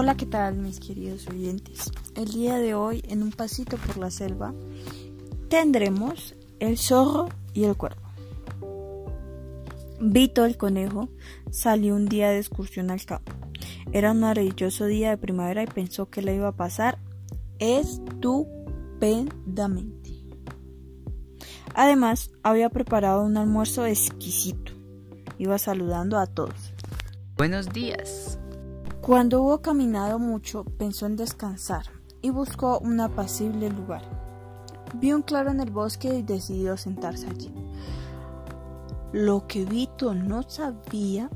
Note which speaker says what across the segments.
Speaker 1: Hola, ¿qué tal mis queridos oyentes? El día de hoy, en un pasito por la selva, tendremos el zorro y el cuervo. Vito el conejo salió un día de excursión al campo. Era un maravilloso día de primavera y pensó que le iba a pasar estupendamente. Además, había preparado un almuerzo exquisito. Iba saludando a todos.
Speaker 2: Buenos días.
Speaker 1: Cuando hubo caminado mucho, pensó en descansar y buscó un apacible lugar. Vio un claro en el bosque y decidió sentarse allí. Lo que Vito no sabía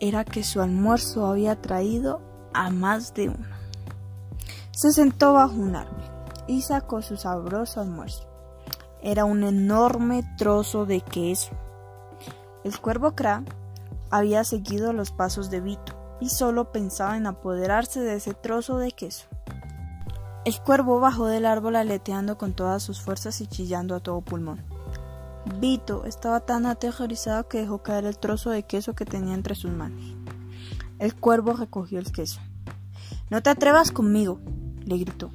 Speaker 1: era que su almuerzo había traído a más de uno. Se sentó bajo un árbol y sacó su sabroso almuerzo. Era un enorme trozo de queso. El cuervo Kra había seguido los pasos de Vito y solo pensaba en apoderarse de ese trozo de queso. El cuervo bajó del árbol aleteando con todas sus fuerzas y chillando a todo pulmón. Vito estaba tan aterrorizado que dejó caer el trozo de queso que tenía entre sus manos. El cuervo recogió el queso. No te atrevas conmigo, le gritó.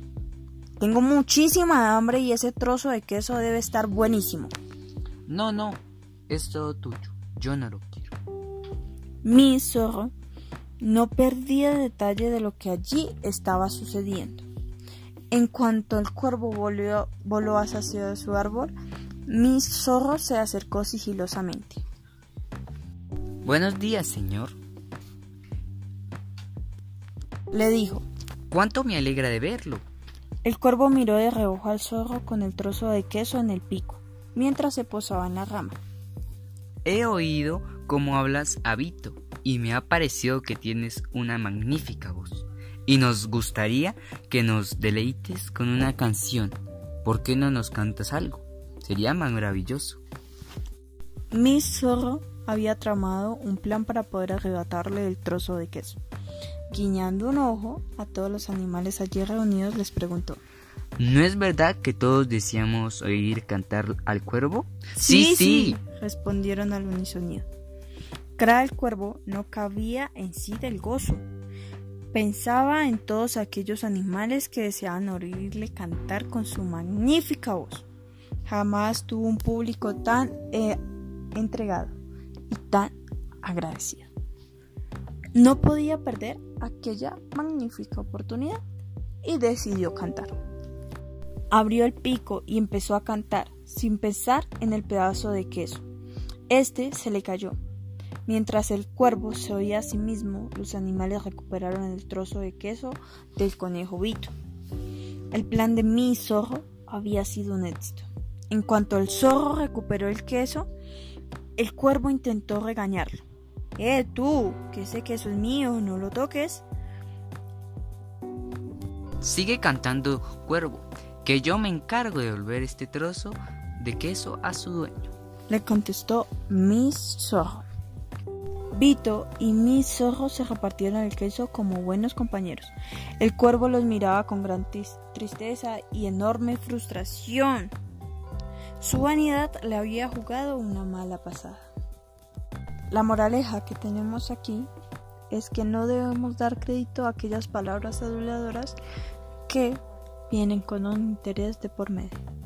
Speaker 1: Tengo muchísima hambre y ese trozo de queso debe estar buenísimo.
Speaker 2: No, no, es todo tuyo. Yo no lo quiero.
Speaker 1: Mi zorro no perdía detalle de lo que allí estaba sucediendo. En cuanto el cuervo volvió, voló hacia su árbol, mi zorro se acercó sigilosamente.
Speaker 2: Buenos días, señor.
Speaker 1: Le dijo.
Speaker 2: ¿Cuánto me alegra de verlo?
Speaker 1: El cuervo miró de reojo al zorro con el trozo de queso en el pico, mientras se posaba en la rama.
Speaker 2: He oído cómo hablas a Vito y me ha parecido que tienes una magnífica voz. Y nos gustaría que nos deleites con una canción. ¿Por qué no nos cantas algo? Sería maravilloso.
Speaker 1: Mi zorro había tramado un plan para poder arrebatarle el trozo de queso. Guiñando un ojo a todos los animales allí reunidos, les preguntó
Speaker 2: ¿No es verdad que todos deseamos oír cantar al cuervo?
Speaker 1: Sí, sí, respondieron al unisonido. Cra el cuervo no cabía en sí del gozo. Pensaba en todos aquellos animales que deseaban oírle cantar con su magnífica voz. Jamás tuvo un público tan eh, entregado y tan agradecido. No podía perder aquella magnífica oportunidad y decidió cantar. Abrió el pico y empezó a cantar, sin pensar en el pedazo de queso. Este se le cayó. Mientras el cuervo se oía a sí mismo, los animales recuperaron el trozo de queso del conejo Vito. El plan de mi zorro había sido un éxito. En cuanto el zorro recuperó el queso, el cuervo intentó regañarlo. ¡Eh, tú! Que ese queso es mío, no lo toques.
Speaker 2: Sigue cantando, cuervo, que yo me encargo de volver este trozo de queso a su dueño.
Speaker 1: Le contestó Miss Zorro. Vito y Miss Zorro se repartieron el queso como buenos compañeros. El cuervo los miraba con gran tristeza y enorme frustración. Su vanidad le había jugado una mala pasada. La moraleja que tenemos aquí es que no debemos dar crédito a aquellas palabras aduladoras que vienen con un interés de por medio.